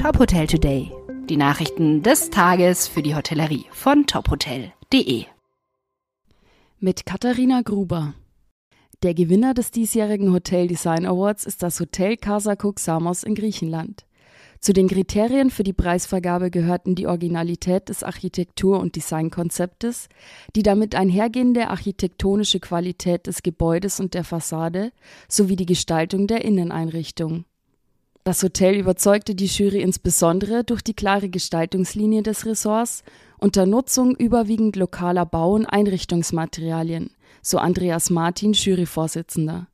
Top Hotel Today. Die Nachrichten des Tages für die Hotellerie von tophotel.de. Mit Katharina Gruber. Der Gewinner des diesjährigen Hotel Design Awards ist das Hotel Casa Cook Samos in Griechenland. Zu den Kriterien für die Preisvergabe gehörten die Originalität des Architektur- und Designkonzeptes, die damit einhergehende architektonische Qualität des Gebäudes und der Fassade sowie die Gestaltung der Inneneinrichtung. Das Hotel überzeugte die Jury insbesondere durch die klare Gestaltungslinie des Ressorts unter Nutzung überwiegend lokaler Bau- und Einrichtungsmaterialien, so Andreas Martin, Juryvorsitzender.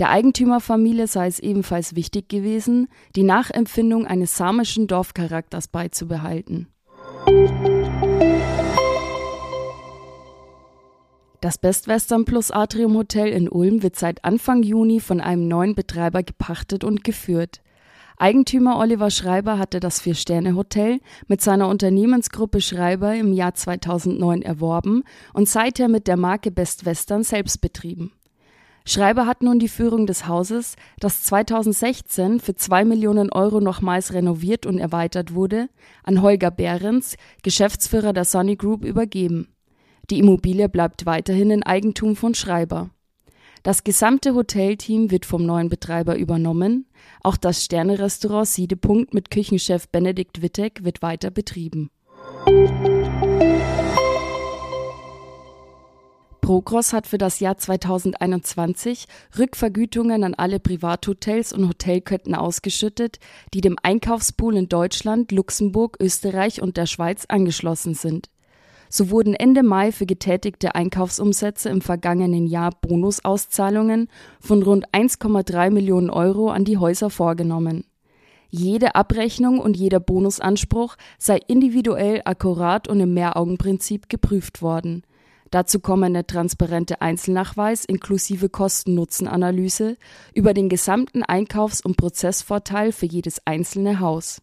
Der Eigentümerfamilie sei es ebenfalls wichtig gewesen, die Nachempfindung eines samischen Dorfcharakters beizubehalten. Das Best Western Plus Atrium Hotel in Ulm wird seit Anfang Juni von einem neuen Betreiber gepachtet und geführt. Eigentümer Oliver Schreiber hatte das Vier-Sterne-Hotel mit seiner Unternehmensgruppe Schreiber im Jahr 2009 erworben und seither mit der Marke Best Western selbst betrieben. Schreiber hat nun die Führung des Hauses, das 2016 für zwei Millionen Euro nochmals renoviert und erweitert wurde, an Holger Behrens, Geschäftsführer der Sunny Group, übergeben. Die Immobilie bleibt weiterhin in Eigentum von Schreiber. Das gesamte Hotelteam wird vom neuen Betreiber übernommen. Auch das Sternerestaurant Siedepunkt mit Küchenchef Benedikt Wittek wird weiter betrieben. Progros hat für das Jahr 2021 Rückvergütungen an alle Privathotels und Hotelketten ausgeschüttet, die dem Einkaufspool in Deutschland, Luxemburg, Österreich und der Schweiz angeschlossen sind. So wurden Ende Mai für getätigte Einkaufsumsätze im vergangenen Jahr Bonusauszahlungen von rund 1,3 Millionen Euro an die Häuser vorgenommen. Jede Abrechnung und jeder Bonusanspruch sei individuell, akkurat und im Mehraugenprinzip geprüft worden. Dazu kommen eine transparente Einzelnachweis inklusive Kosten-Nutzen-Analyse über den gesamten Einkaufs- und Prozessvorteil für jedes einzelne Haus.